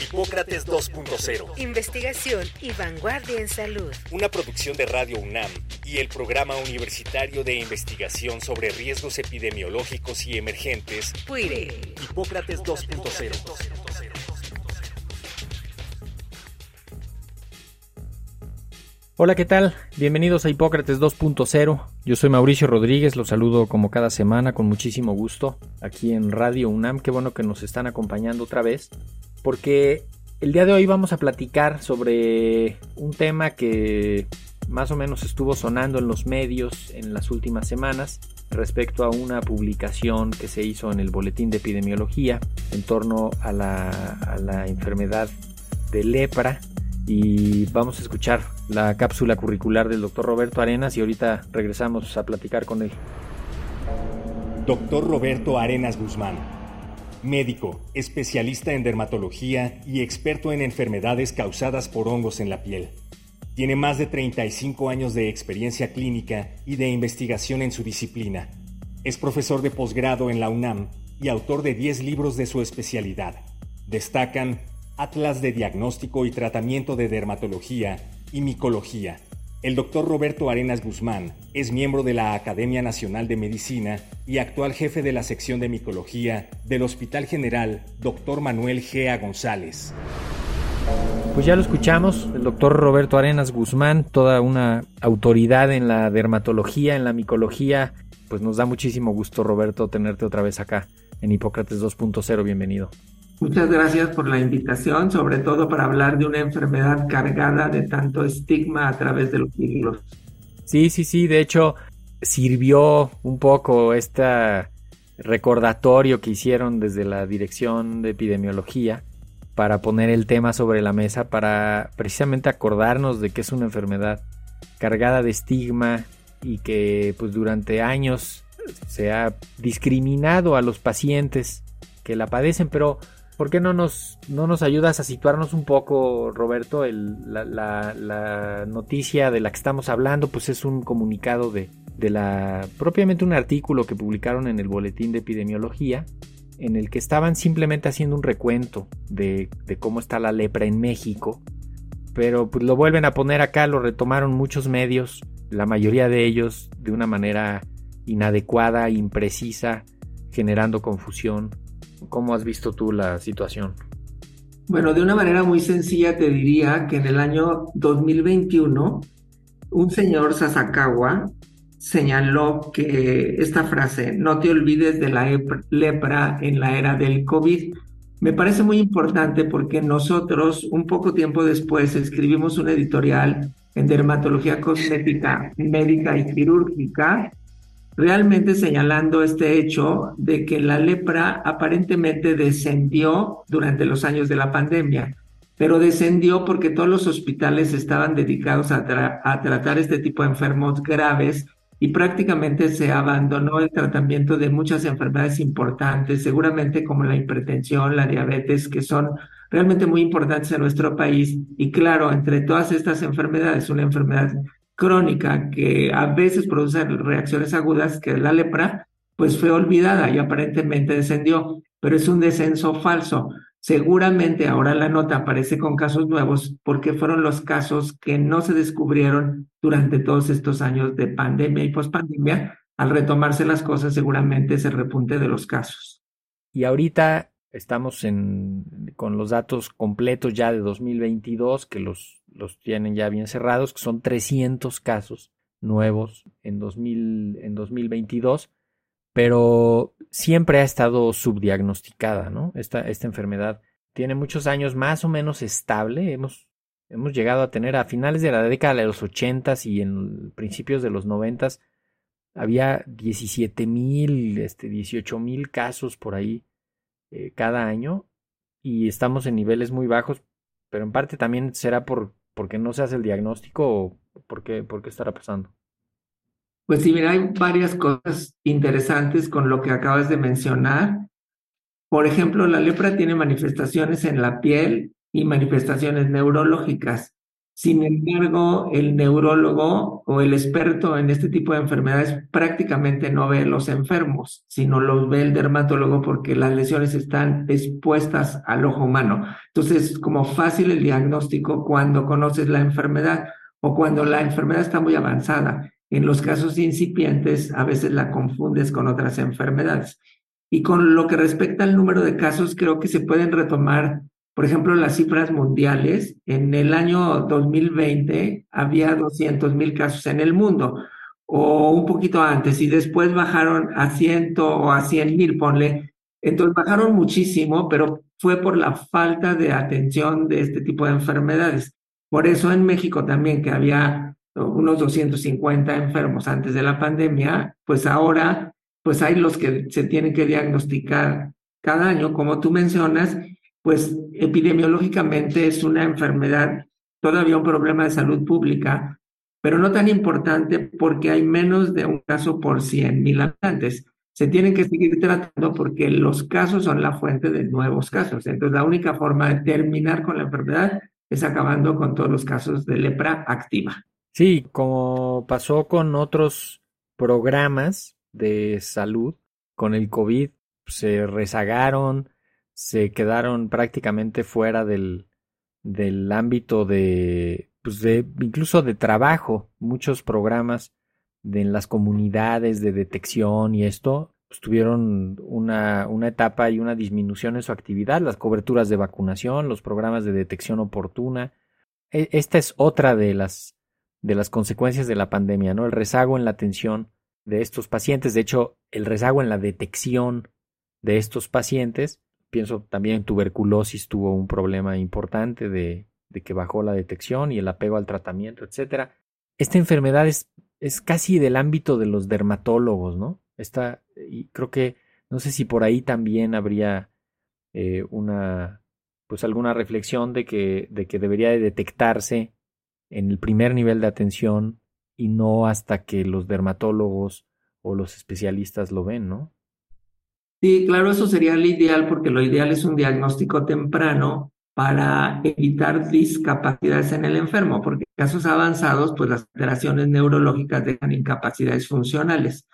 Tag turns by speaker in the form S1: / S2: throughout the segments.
S1: Hipócrates 2.0.
S2: Investigación y vanguardia en salud.
S1: Una producción de Radio UNAM y el Programa Universitario de Investigación sobre Riesgos Epidemiológicos y Emergentes.
S2: PUIRE.
S1: Hipócrates 2.0.
S3: Hola, ¿qué tal? Bienvenidos a Hipócrates 2.0. Yo soy Mauricio Rodríguez, los saludo como cada semana con muchísimo gusto aquí en Radio UNAM. Qué bueno que nos están acompañando otra vez, porque el día de hoy vamos a platicar sobre un tema que más o menos estuvo sonando en los medios en las últimas semanas respecto a una publicación que se hizo en el Boletín de Epidemiología en torno a la, enfermedad de lepra y vamos a escuchar la cápsula curricular del doctor Roberto Arenas y ahorita regresamos a platicar con él.
S1: Doctor Roberto Arenas Guzmán, médico, especialista en dermatología y experto en enfermedades causadas por hongos en la piel. Tiene más de 35 años de experiencia clínica y de investigación en su disciplina. Es profesor de posgrado en la UNAM y autor de 10 libros de su especialidad. Destacan Atlas de Diagnóstico y Tratamiento de Dermatología y Micología. El doctor Roberto Arenas Guzmán es miembro de la Academia Nacional de Medicina y actual jefe de la sección de micología del Hospital General Dr. Manuel Gea González.
S3: Pues ya lo escuchamos, el doctor Roberto Arenas Guzmán, toda una autoridad en la dermatología, en la micología. Pues nos da muchísimo gusto, Roberto, tenerte otra vez acá en Hipócrates 2.0. Bienvenido.
S4: Muchas gracias por la invitación, sobre todo para hablar de una enfermedad cargada de tanto estigma a través de los siglos.
S3: Sí, sí, sí, de hecho sirvió un poco este recordatorio que hicieron desde la Dirección de Epidemiología para poner el tema sobre la mesa, para precisamente acordarnos de que es una enfermedad cargada de estigma y que pues durante años se ha discriminado a los pacientes que la padecen, pero ¿Por qué no nos, no nos ayudas a situarnos un poco, Roberto? la, noticia de la que estamos hablando, pues es un comunicado de, de la. propiamente un artículo que publicaron en el Boletín de Epidemiología, en el que estaban simplemente haciendo un recuento de, de cómo está la lepra en México. Pero pues lo vuelven a poner acá, lo retomaron muchos medios, la mayoría de ellos de una manera inadecuada, imprecisa, generando confusión ¿Cómo has visto tú la situación?
S4: Bueno, de una manera muy sencilla te diría que en el año 2021 un señor Sasakawa señaló que esta frase, no te olvides de la lepra en la era del COVID, me parece muy importante porque nosotros un poco tiempo después escribimos un editorial en dermatología cosmética médica y quirúrgica realmente señalando este hecho de que la lepra aparentemente descendió durante los años de la pandemia, pero descendió porque todos los hospitales estaban dedicados a, tratar este tipo de enfermos graves y prácticamente se abandonó el tratamiento de muchas enfermedades importantes, seguramente como la hipertensión, la diabetes, que son realmente muy importantes en nuestro país. Y claro, entre todas estas enfermedades, una enfermedad crónica que a veces produce reacciones agudas, que la lepra, pues fue olvidada y aparentemente descendió, pero es un descenso falso. Seguramente ahora la nota aparece con casos nuevos porque fueron los casos que no se descubrieron durante todos estos años de pandemia y pospandemia. Al retomarse las cosas, seguramente se repunte de los casos.
S3: Y ahorita estamos en, con los datos completos ya de 2022, que los los tienen ya bien cerrados, que son 300 casos nuevos en, 2000, en 2022, pero siempre ha estado subdiagnosticada, ¿no? Esta, esta enfermedad tiene muchos años más o menos estable, hemos, hemos llegado a tener a finales de la década de los 80 y en principios de los 90 había 17 mil, este, 18 mil casos por ahí eh, cada año y estamos en niveles muy bajos, pero en parte también será por ¿Por qué no se hace el diagnóstico o por qué, por qué estará pasando?
S4: Pues sí, mira, hay varias cosas interesantes con lo que acabas de mencionar. Por ejemplo, la lepra tiene manifestaciones en la piel y manifestaciones neurológicas. Sin embargo, el neurólogo o el experto en este tipo de enfermedades prácticamente no ve los enfermos, sino los ve el dermatólogo porque las lesiones están expuestas al ojo humano. Entonces, es como fácil el diagnóstico cuando conoces la enfermedad o cuando la enfermedad está muy avanzada. En los casos incipientes, a veces la confundes con otras enfermedades. Y con lo que respecta al número de casos, creo que se pueden retomar por ejemplo, las cifras mundiales, en el año 2020 había 200 mil casos en el mundo, o un poquito antes, y después bajaron a 100 o a 100 mil, ponle. Entonces bajaron muchísimo, pero fue por la falta de atención de este tipo de enfermedades. Por eso en México también, que había unos 250 enfermos antes de la pandemia, pues ahora, pues hay los que se tienen que diagnosticar cada año, como tú mencionas, pues epidemiológicamente es una enfermedad, todavía un problema de salud pública, pero no tan importante porque hay menos de un caso por 100 mil habitantes. Se tienen que seguir tratando porque los casos son la fuente de nuevos casos. Entonces, la única forma de terminar con la enfermedad es acabando con todos los casos de lepra activa.
S3: Sí, como pasó con otros programas de salud, con el COVID se rezagaron, se quedaron prácticamente fuera del, del ámbito de, pues de, incluso de trabajo. Muchos programas de, en las comunidades de detección y esto pues, tuvieron una, una etapa y una disminución en su actividad, las coberturas de vacunación, los programas de detección oportuna. E, esta es otra de las, de las consecuencias de la pandemia, ¿no? El rezago en la atención de estos pacientes, de hecho, el rezago en la detección de estos pacientes pienso también tuberculosis tuvo un problema importante de, de, que bajó la detección y el apego al tratamiento, etcétera. Esta enfermedad es, es casi del ámbito de los dermatólogos, ¿no? Esta, y creo que, no sé si por ahí también habría eh, una, pues alguna reflexión de que, de que debería de detectarse en el primer nivel de atención y no hasta que los dermatólogos o los especialistas lo ven, ¿no?
S4: Sí, claro, eso sería lo ideal porque lo ideal es un diagnóstico temprano para evitar discapacidades en el enfermo, porque en casos avanzados, pues las alteraciones neurológicas dejan incapacidades funcionales.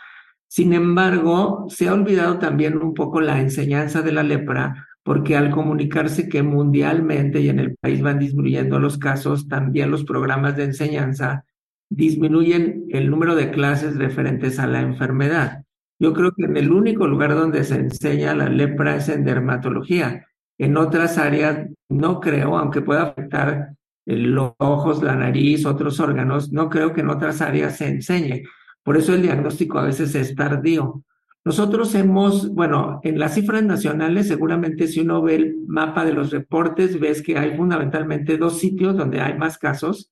S4: Sin embargo, se ha olvidado también un poco la enseñanza de la lepra, porque al comunicarse que mundialmente y en el país van disminuyendo los casos, también los programas de enseñanza disminuyen el número de clases referentes a la enfermedad. Yo creo que en el único lugar donde se enseña la lepra es en dermatología. En otras áreas no creo, aunque pueda afectar los ojos, la nariz, otros órganos, no creo que en otras áreas se enseñe. Por eso el diagnóstico a veces es tardío. Nosotros hemos, bueno, en las cifras nacionales, seguramente si uno ve el mapa de los reportes, ves que hay fundamentalmente dos sitios donde hay más casos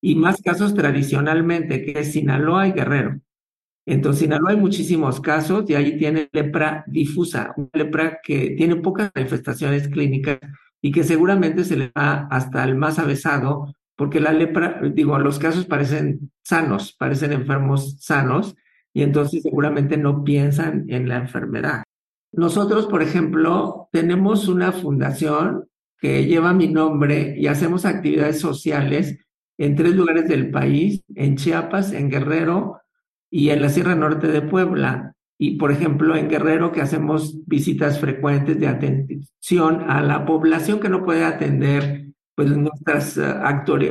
S4: y más casos tradicionalmente, que es Sinaloa y Guerrero. Entonces, en Sinaloa hay muchísimos casos y ahí tiene lepra difusa, una lepra que tiene pocas manifestaciones clínicas y que seguramente se le va hasta el más avesado, porque la lepra, digo, los casos parecen sanos, parecen enfermos sanos, y entonces seguramente no piensan en la enfermedad. Nosotros, por ejemplo, tenemos una fundación que lleva mi nombre y hacemos actividades sociales en tres lugares del país, en Chiapas, en Guerrero, y en la Sierra Norte de Puebla. Y, por ejemplo, en Guerrero, que hacemos visitas frecuentes de atención a la población que no puede atender pues, nuestras eh,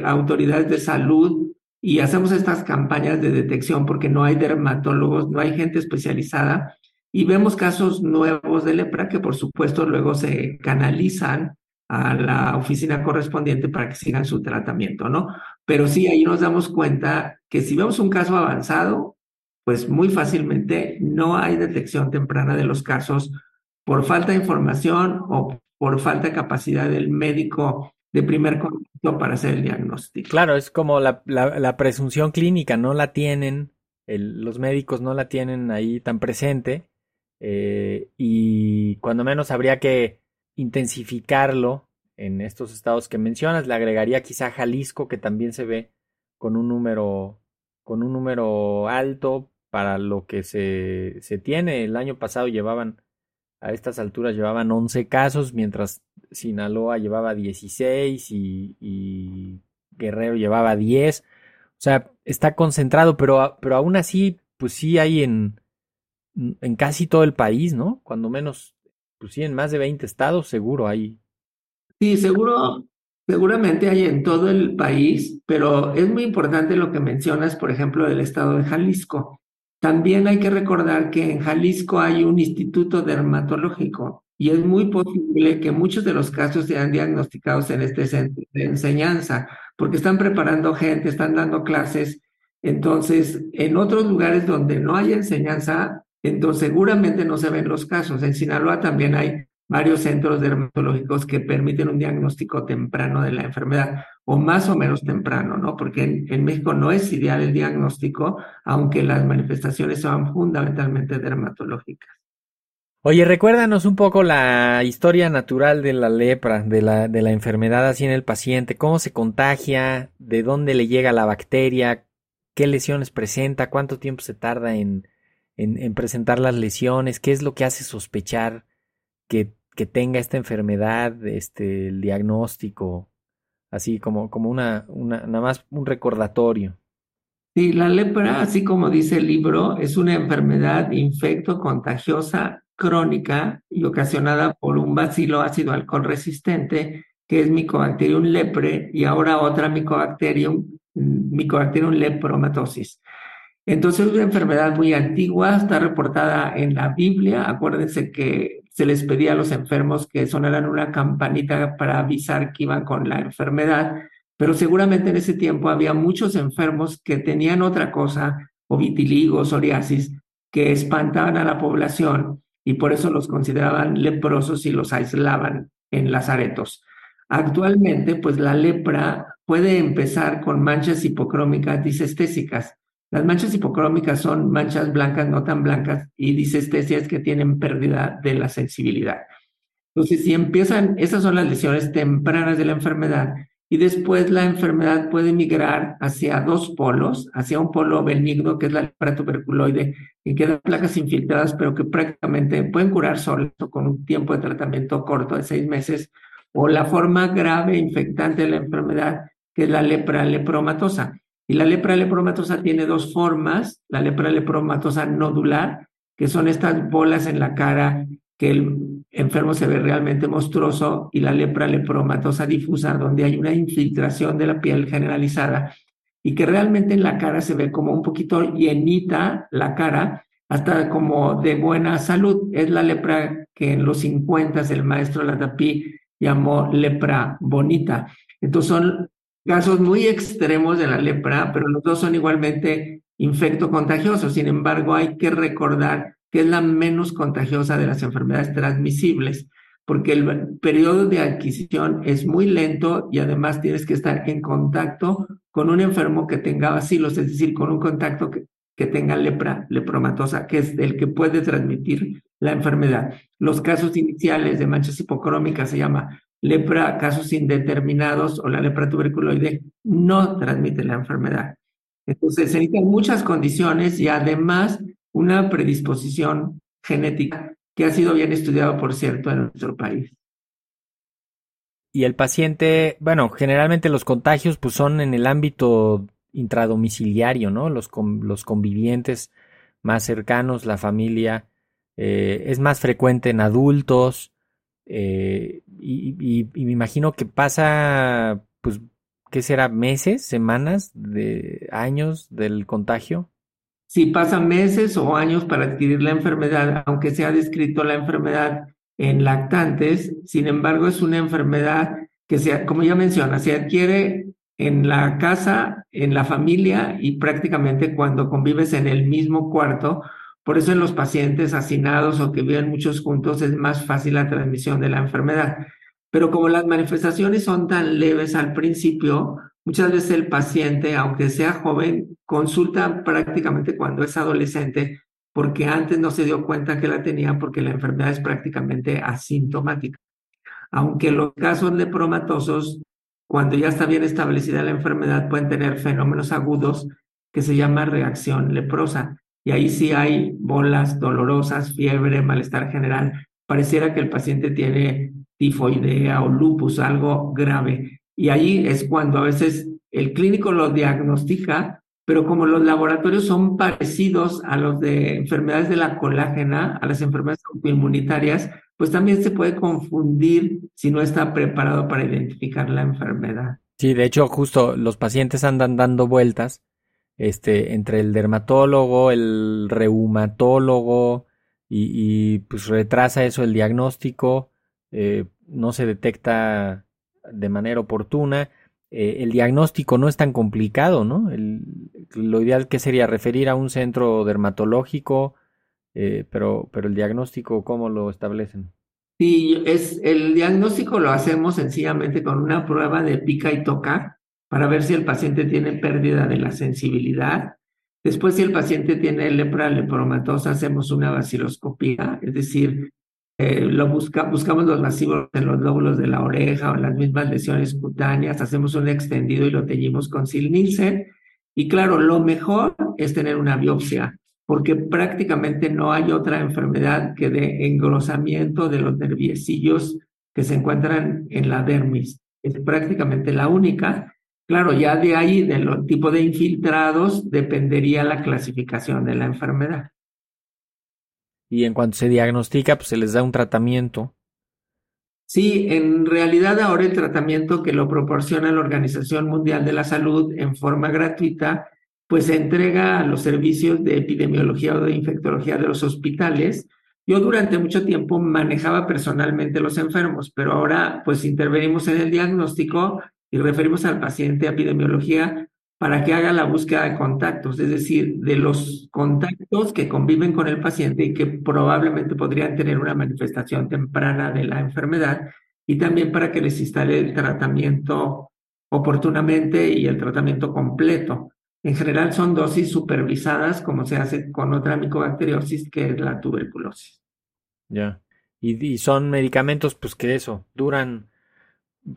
S4: autoridades de salud y hacemos estas campañas de detección porque no hay dermatólogos, no hay gente especializada y vemos casos nuevos de lepra que por supuesto luego se canalizan a la oficina correspondiente para que sigan su tratamiento, ¿no? Pero sí, ahí nos damos cuenta que si vemos un caso avanzado, pues muy fácilmente no hay detección temprana de los casos por falta de información o por falta de capacidad del médico de primer contacto para hacer el diagnóstico.
S3: Claro, es como la, la, presunción clínica, no la tienen, los médicos no la tienen ahí tan presente eh, y cuando menos habría que intensificarlo en estos estados que mencionas. Le agregaría quizá Jalisco, que también se ve con un número con un número alto para lo que se, se tiene. El año pasado llevaban, a estas alturas llevaban 11 casos, mientras Sinaloa llevaba 16 y, y Guerrero llevaba 10. O sea, está concentrado, pero, pero aún así, pues sí hay en, en casi todo el país, ¿no? Cuando menos, pues sí, en más de 20 estados seguro hay.
S4: Sí, seguro, seguramente hay en todo el país, pero es muy importante lo que mencionas, por ejemplo, del estado de Jalisco. También hay que recordar que en Jalisco hay un instituto dermatológico y es muy posible que muchos de los casos sean diagnosticados en este centro de enseñanza, porque están preparando gente, están dando clases. Entonces, en otros lugares donde no hay enseñanza, entonces seguramente no se ven los casos. En Sinaloa también hay varios centros dermatológicos que permiten un diagnóstico temprano de la enfermedad, o más o menos temprano, ¿no? Porque en, México no es ideal el diagnóstico, aunque las manifestaciones son fundamentalmente dermatológicas.
S3: Oye, recuérdanos un poco la historia natural de la lepra, de la, de la enfermedad así en el paciente, cómo se contagia, de dónde le llega la bacteria, qué lesiones presenta, cuánto tiempo se tarda en, en, en presentar las lesiones, qué es lo que hace sospechar que que tenga esta enfermedad, este, el diagnóstico, así como, como una, una, nada más un recordatorio.
S4: Sí, la lepra, así como dice el libro, es una enfermedad infecto contagiosa crónica y ocasionada por un bacilo ácido alcohol resistente, que es Mycobacterium lepre, y ahora otra Mycobacterium, Mycobacterium lepromatosis. Entonces es una enfermedad muy antigua, está reportada en la Biblia. Acuérdense que se les pedía a los enfermos que sonaran una campanita para avisar que iban con la enfermedad, pero seguramente en ese tiempo había muchos enfermos que tenían otra cosa, o vitiligo, psoriasis, que espantaban a la población y por eso los consideraban leprosos y los aislaban en lazaretos. Actualmente, pues la lepra puede empezar con manchas hipocrómicas disestésicas las manchas hipocrómicas son manchas blancas, no tan blancas, y disestesias que tienen pérdida de la sensibilidad. Entonces, si empiezan, esas son las lesiones tempranas de la enfermedad, y después la enfermedad puede migrar hacia dos polos, hacia un polo benigno, que es la lepra tuberculoide, que quedan placas infiltradas, pero que prácticamente pueden curar solo con un tiempo de tratamiento corto de seis meses, o la forma grave infectante de la enfermedad, que es la lepra lepromatosa y la lepra lepromatosa tiene dos formas, la lepra lepromatosa nodular, que son estas bolas en la cara que el enfermo se ve realmente monstruoso, y la lepra lepromatosa difusa, donde hay una infiltración de la piel generalizada y que realmente en la cara se ve como un poquito llenita la cara, hasta como de buena salud. Es la lepra que en los 50 el maestro Latapí llamó lepra bonita. Entonces son casos muy extremos de la lepra, pero los dos son igualmente infecto-contagiosos. Sin embargo, hay que recordar que es la menos contagiosa de las enfermedades transmisibles, porque el periodo de adquisición es muy lento y además tienes que estar en contacto con un enfermo que tenga vacilos, es decir, con un contacto que, que tenga lepra, lepromatosa, que es el que puede transmitir la enfermedad. Los casos iniciales de manchas hipocrómicas se llama lepra, casos indeterminados o la lepra tuberculoide no transmite la enfermedad. Entonces se necesitan muchas condiciones y además una predisposición genética que ha sido bien estudiado, por cierto, en nuestro país.
S3: Y el paciente, bueno, generalmente los contagios pues son en el ámbito intradomiciliario, ¿no? Los, los convivientes más cercanos, la familia, eh, es más frecuente en adultos, eh, y, me imagino que pasa, pues, ¿qué será? ¿Meses, semanas, de años del contagio?
S4: Sí, pasa meses o años para adquirir la enfermedad, aunque se ha descrito la enfermedad en lactantes, sin embargo es una enfermedad que, se, como ya menciona, se adquiere en la casa, en la familia y prácticamente cuando convives en el mismo cuarto por eso en los pacientes hacinados o que viven muchos juntos es más fácil la transmisión de la enfermedad. Pero como las manifestaciones son tan leves al principio, muchas veces el paciente, aunque sea joven, consulta prácticamente cuando es adolescente porque antes no se dio cuenta que la tenía porque la enfermedad es prácticamente asintomática. Aunque los casos lepromatosos, cuando ya está bien establecida la enfermedad, pueden tener fenómenos agudos que se llama reacción leprosa. Y ahí sí hay bolas dolorosas, fiebre, malestar general. Pareciera que el paciente tiene tifoidea o lupus, algo grave. Y ahí es cuando a veces el clínico lo diagnostica, pero como los laboratorios son parecidos a los de enfermedades de la colágena, a las enfermedades autoinmunitarias, pues también se puede confundir si no está preparado para identificar la enfermedad.
S3: Sí, de hecho, justo los pacientes andan dando vueltas este, entre el dermatólogo, el reumatólogo, y, pues retrasa eso el diagnóstico, eh, no se detecta de manera oportuna. Eh, el diagnóstico no es tan complicado, ¿no? lo ideal que sería referir a un centro dermatológico, eh, pero, pero el diagnóstico, ¿cómo lo establecen?
S4: Sí, es, el diagnóstico lo hacemos sencillamente con una prueba de pica y toca para ver si el paciente tiene pérdida de la sensibilidad. Después, si el paciente tiene lepra lepromatosa, hacemos una vaciloscopía, es decir, eh, lo busca, buscamos los masivos en los lóbulos de la oreja o en las mismas lesiones cutáneas, hacemos un extendido y lo teñimos con silnice. Y claro, lo mejor es tener una biopsia, porque prácticamente no hay otra enfermedad que de engrosamiento de los nerviecillos que se encuentran en la dermis. Es prácticamente la única Claro, ya de ahí, del tipo de infiltrados, dependería la clasificación de la enfermedad.
S3: Y en cuanto se diagnostica, pues se les da un tratamiento.
S4: Sí, en realidad ahora el tratamiento que lo proporciona la Organización Mundial de la Salud en forma gratuita, pues se entrega a los servicios de epidemiología o de infectología de los hospitales. Yo durante mucho tiempo manejaba personalmente los enfermos, pero ahora pues intervenimos en el diagnóstico y referimos al paciente a epidemiología para que haga la búsqueda de contactos, es decir, de los contactos que conviven con el paciente y que probablemente podrían tener una manifestación temprana de la enfermedad y también para que les instale el tratamiento oportunamente y el tratamiento completo. En general son dosis supervisadas como se hace con otra micobacteriosis que es la tuberculosis.
S3: Ya. Y, y, son medicamentos pues que eso, duran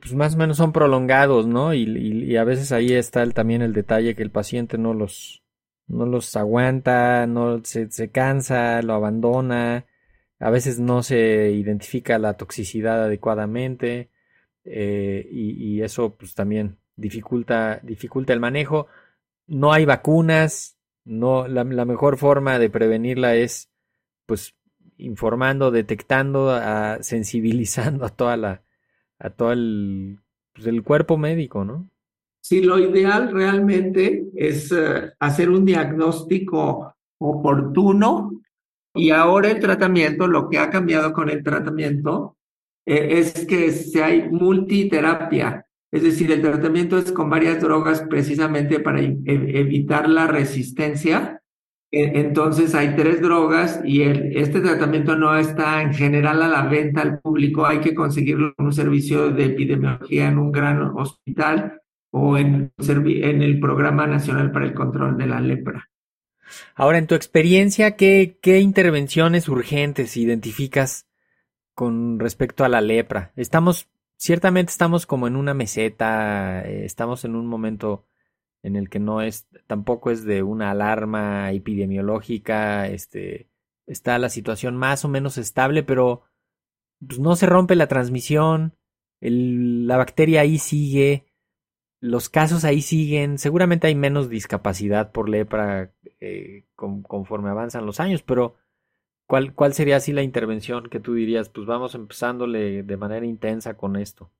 S3: pues más o menos son prolongados, ¿no? Y, a veces ahí está también el detalle que el paciente no los, no los aguanta, no se, se cansa, lo abandona, a veces no se identifica la toxicidad adecuadamente eh, y, eso pues también dificulta, dificulta el manejo. No hay vacunas, no, la, mejor forma de prevenirla es pues informando, detectando, sensibilizando a toda la, a todo el, pues, el cuerpo médico, ¿no?
S4: Sí, lo ideal realmente es eh, hacer un diagnóstico oportuno y ahora el tratamiento, lo que ha cambiado con el tratamiento eh, es que se hay multiterapia, es decir, el tratamiento es con varias drogas precisamente para e-, evitar la resistencia entonces hay tres drogas y este tratamiento no está en general a la venta al público, hay que conseguirlo en un servicio de epidemiología en un gran hospital o en, en el Programa Nacional para el Control de la Lepra.
S3: Ahora, en tu experiencia, ¿qué, qué intervenciones urgentes identificas con respecto a la lepra? Estamos, ciertamente estamos como en una meseta, eh, estamos en un momento en el que no es, tampoco es de una alarma epidemiológica, este, está la situación más o menos estable, pero pues, no se rompe la transmisión, la bacteria ahí sigue, los casos ahí siguen, seguramente hay menos discapacidad por lepra eh, conforme avanzan los años, pero ¿cuál, ¿cuál sería así la intervención que tú dirías? Pues vamos empezándole de manera intensa con esto.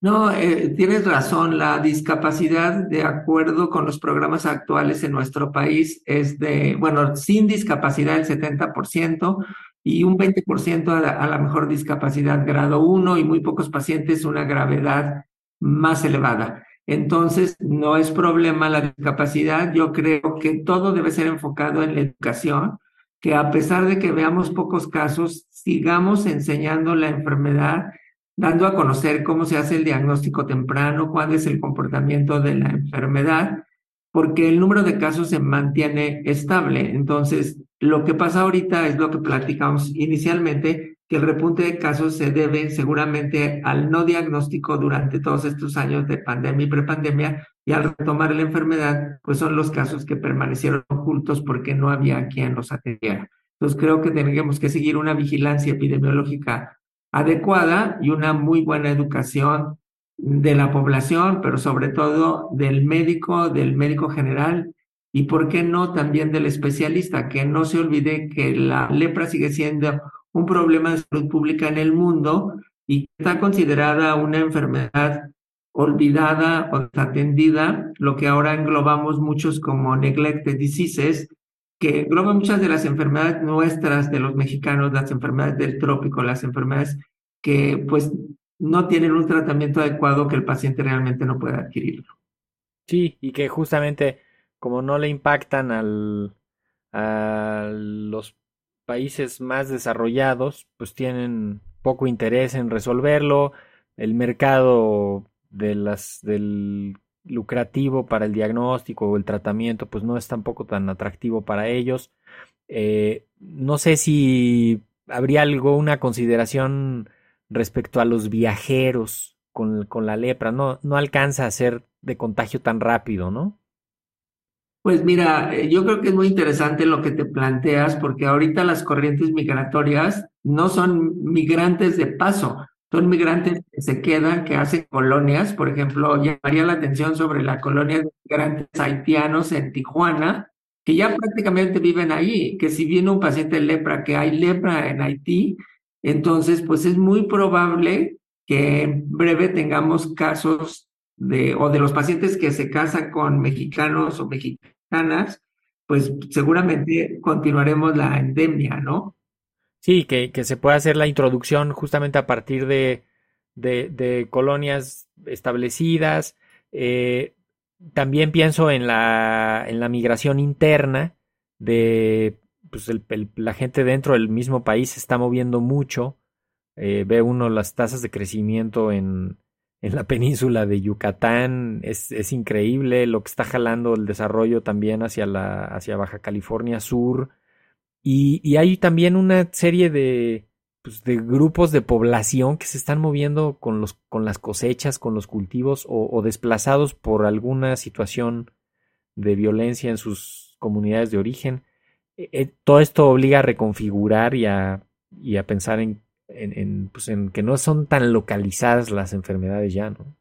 S4: No, eh, tienes razón. La discapacidad, de acuerdo con los programas actuales en nuestro país, es de, bueno, sin discapacidad el 70% y un 20% a a la mejor discapacidad grado 1 y muy pocos pacientes una gravedad más elevada. Entonces, no es problema la discapacidad. Yo creo que todo debe ser enfocado en la educación, que a pesar de que veamos pocos casos, sigamos enseñando la enfermedad dando a conocer cómo se hace el diagnóstico temprano, cuál es el comportamiento de la enfermedad, porque el número de casos se mantiene estable. Entonces, lo que pasa ahorita es lo que platicamos inicialmente, que el repunte de casos se debe seguramente al no diagnóstico durante todos estos años de pandemia y prepandemia y al retomar la enfermedad, pues son los casos que permanecieron ocultos porque no había quien los atendiera. Entonces creo que tendríamos que seguir una vigilancia epidemiológica adecuada y una muy buena educación de la población, pero sobre todo del médico, del médico general y, ¿por qué no?, también del especialista, que no se olvide que la lepra sigue siendo un problema de salud pública en el mundo y está considerada una enfermedad olvidada o desatendida, lo que ahora englobamos muchos como neglected diseases, que engloba muchas de las enfermedades nuestras de los mexicanos, las enfermedades del trópico, las enfermedades que pues no tienen un tratamiento adecuado que el paciente realmente no puede adquirirlo.
S3: Sí, y que justamente como no le impactan al, a los países más desarrollados, pues tienen poco interés en resolverlo. El mercado de las, del lucrativo para el diagnóstico o el tratamiento, pues no es tampoco tan atractivo para ellos. Eh, no sé si habría algo, una consideración respecto a los viajeros con, con, la lepra. No, no alcanza a ser de contagio tan rápido, ¿no?
S4: Pues mira, eh, yo creo que es muy interesante lo que te planteas, porque ahorita las corrientes migratorias no son migrantes de paso, son migrantes que se quedan, que hacen colonias. Por ejemplo, llamaría la atención sobre la colonia de migrantes haitianos en Tijuana, que ya prácticamente viven ahí, que si viene un paciente lepra, que hay lepra en Haití, entonces pues es muy probable que en breve tengamos casos de, o de los pacientes que se casan con mexicanos o mexicanas, pues seguramente continuaremos la endemia, ¿no?
S3: Sí, que, que se pueda hacer la introducción justamente a partir de, de, colonias establecidas. Eh, también pienso en la, en la migración interna de pues el, la gente dentro del mismo país se está moviendo mucho. Eh, ve uno las tasas de crecimiento en, en la península de Yucatán. Es, es, increíble lo que está jalando el desarrollo también hacia, la, hacia Baja California Sur. Y, hay también una serie de, pues, de grupos de población que se están moviendo con, los, con las cosechas, con los cultivos o, desplazados por alguna situación de violencia en sus comunidades de origen. E, e, todo esto obliga a reconfigurar y a, y a pensar en, en, pues en, que no son tan localizadas las enfermedades ya, ¿no?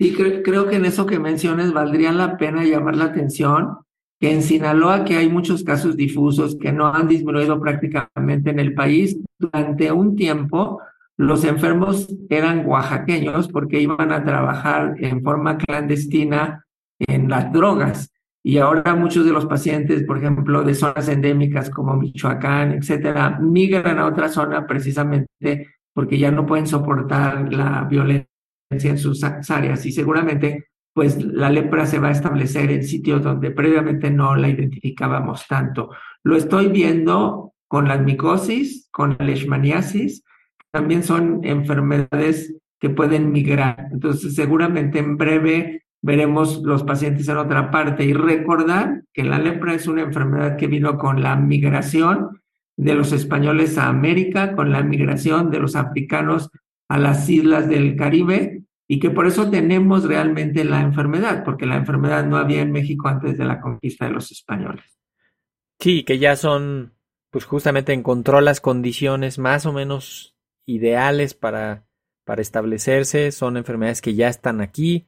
S4: Sí, creo que en eso que mencionas valdría la pena llamar la atención que en Sinaloa, que hay muchos casos difusos que no han disminuido prácticamente en el país, durante un tiempo los enfermos eran oaxaqueños porque iban a trabajar en forma clandestina en las drogas. Y ahora muchos de los pacientes, por ejemplo, de zonas endémicas como Michoacán, etcétera, migran a otra zona precisamente porque ya no pueden soportar la violencia en sus áreas. Y seguramente pues la lepra se va a establecer en sitios donde previamente no la identificábamos tanto. Lo estoy viendo con la micosis, con la leishmaniasis, también son enfermedades que pueden migrar. Entonces, seguramente en breve veremos los pacientes en otra parte y recordar que la lepra es una enfermedad que vino con la migración de los españoles a América, con la migración de los africanos a las islas del Caribe y que por eso tenemos realmente la enfermedad, porque la enfermedad no había en México antes de la conquista de los españoles.
S3: Sí, que ya son, pues justamente encontró las condiciones más o menos ideales para, para establecerse, son enfermedades que ya están aquí,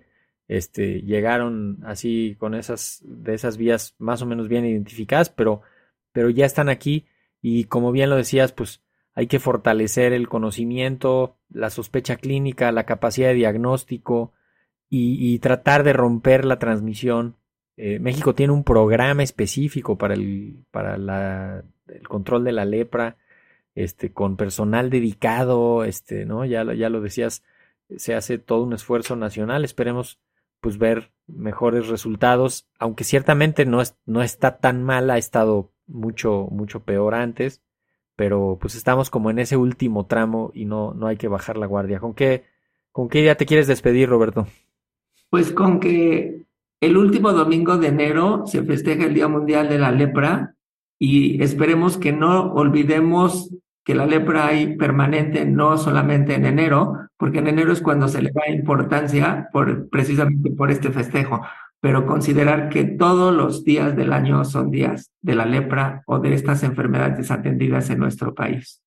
S3: este, llegaron así con esas, de esas vías más o menos bien identificadas, pero, pero ya están aquí y como bien lo decías, pues hay que fortalecer el conocimiento, la sospecha clínica, la capacidad de diagnóstico y, tratar de romper la transmisión. Eh, México tiene un programa específico para el, para la, el control de la lepra, este, con personal dedicado, este, ¿no? Ya, ya lo decías, se hace todo un esfuerzo nacional. Esperemos pues ver mejores resultados, aunque ciertamente no, es, no está tan mal, ha estado mucho, mucho peor antes pero pues estamos como en ese último tramo y no, no hay que bajar la guardia. ¿Con qué, ¿Con qué idea te quieres despedir, Roberto?
S4: Pues con que el último domingo de enero se festeja el Día Mundial de la Lepra y esperemos que no olvidemos que la lepra hay permanente no solamente en enero, porque en enero es cuando se le da importancia por, precisamente por este festejo, pero considerar que todos los días del año son días de la lepra o de estas enfermedades desatendidas en nuestro país.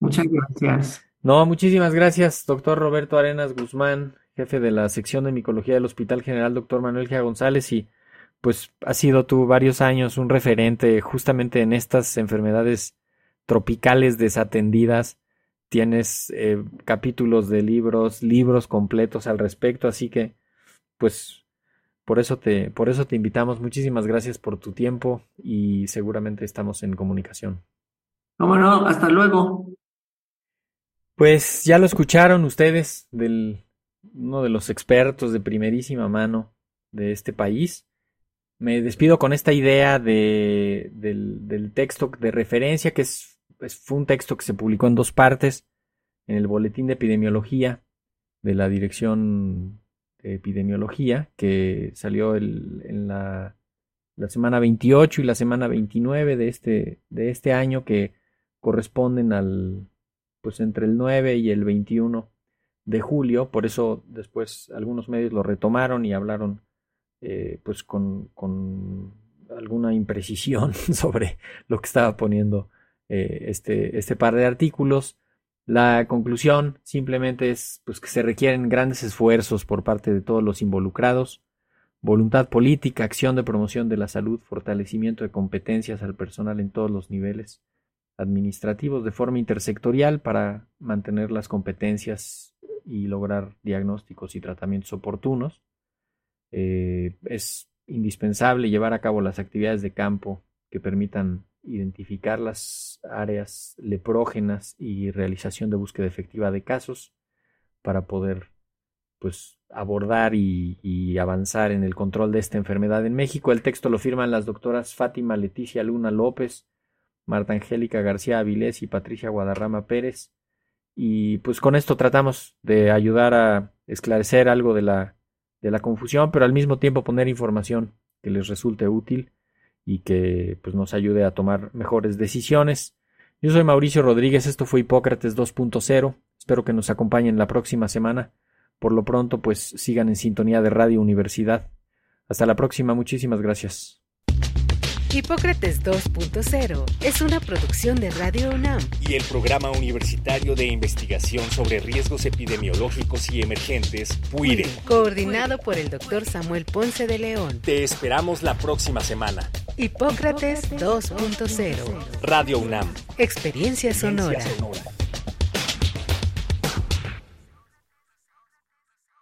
S4: Muchas gracias.
S3: No, muchísimas gracias, doctor Roberto Arenas Guzmán, jefe de la sección de micología del Hospital General, doctor Manuel Gia González, y pues has sido tú varios años un referente justamente en estas enfermedades tropicales desatendidas. Tienes eh, capítulos de libros, libros completos al respecto, así que pues por eso te, por eso te invitamos. Muchísimas gracias por tu tiempo y seguramente estamos en comunicación.
S4: No, no, hasta luego.
S3: Pues ya lo escucharon ustedes del uno de los expertos de primerísima mano de este país. Me despido con esta idea de, del, del texto de referencia, que es, fue un texto que se publicó en dos partes en el Boletín de Epidemiología de la Dirección epidemiología, que salió en la, la, semana 28 y la semana 29 de este, de este año, que corresponden al, pues entre el 9 y el 21 de julio, por eso después algunos medios lo retomaron y hablaron eh, pues con, con, alguna imprecisión sobre lo que estaba poniendo eh, este, este par de artículos. La conclusión simplemente es pues, que se requieren grandes esfuerzos por parte de todos los involucrados, voluntad política, acción de promoción de la salud, fortalecimiento de competencias al personal en todos los niveles administrativos de forma intersectorial para mantener las competencias y lograr diagnósticos y tratamientos oportunos. Eh, es indispensable llevar a cabo las actividades de campo que permitan identificar las áreas leprógenas y realización de búsqueda efectiva de casos para poder pues abordar y, avanzar en el control de esta enfermedad en México. El texto lo firman las doctoras Fátima Leticia Luna López, Marta Angélica García Avilés y Patricia Guadarrama Pérez. Y pues con esto tratamos de ayudar a esclarecer algo de la, de la confusión, pero al mismo tiempo poner información que les resulte útil y que pues, nos ayude a tomar mejores decisiones. Yo soy Mauricio Rodríguez, esto fue Hipócrates 2.0, espero que nos acompañen la próxima semana. Por lo pronto, pues sigan en sintonía de Radio Universidad. Hasta la próxima, muchísimas gracias.
S2: Hipócrates 2.0 es una producción de Radio UNAM
S1: y el Programa Universitario de Investigación sobre Riesgos Epidemiológicos y Emergentes, PUIRE,
S2: coordinado por el doctor Samuel Ponce de León.
S1: Te esperamos la próxima semana.
S2: Hipócrates 2.0
S1: Radio UNAM.
S2: Experiencia sonora.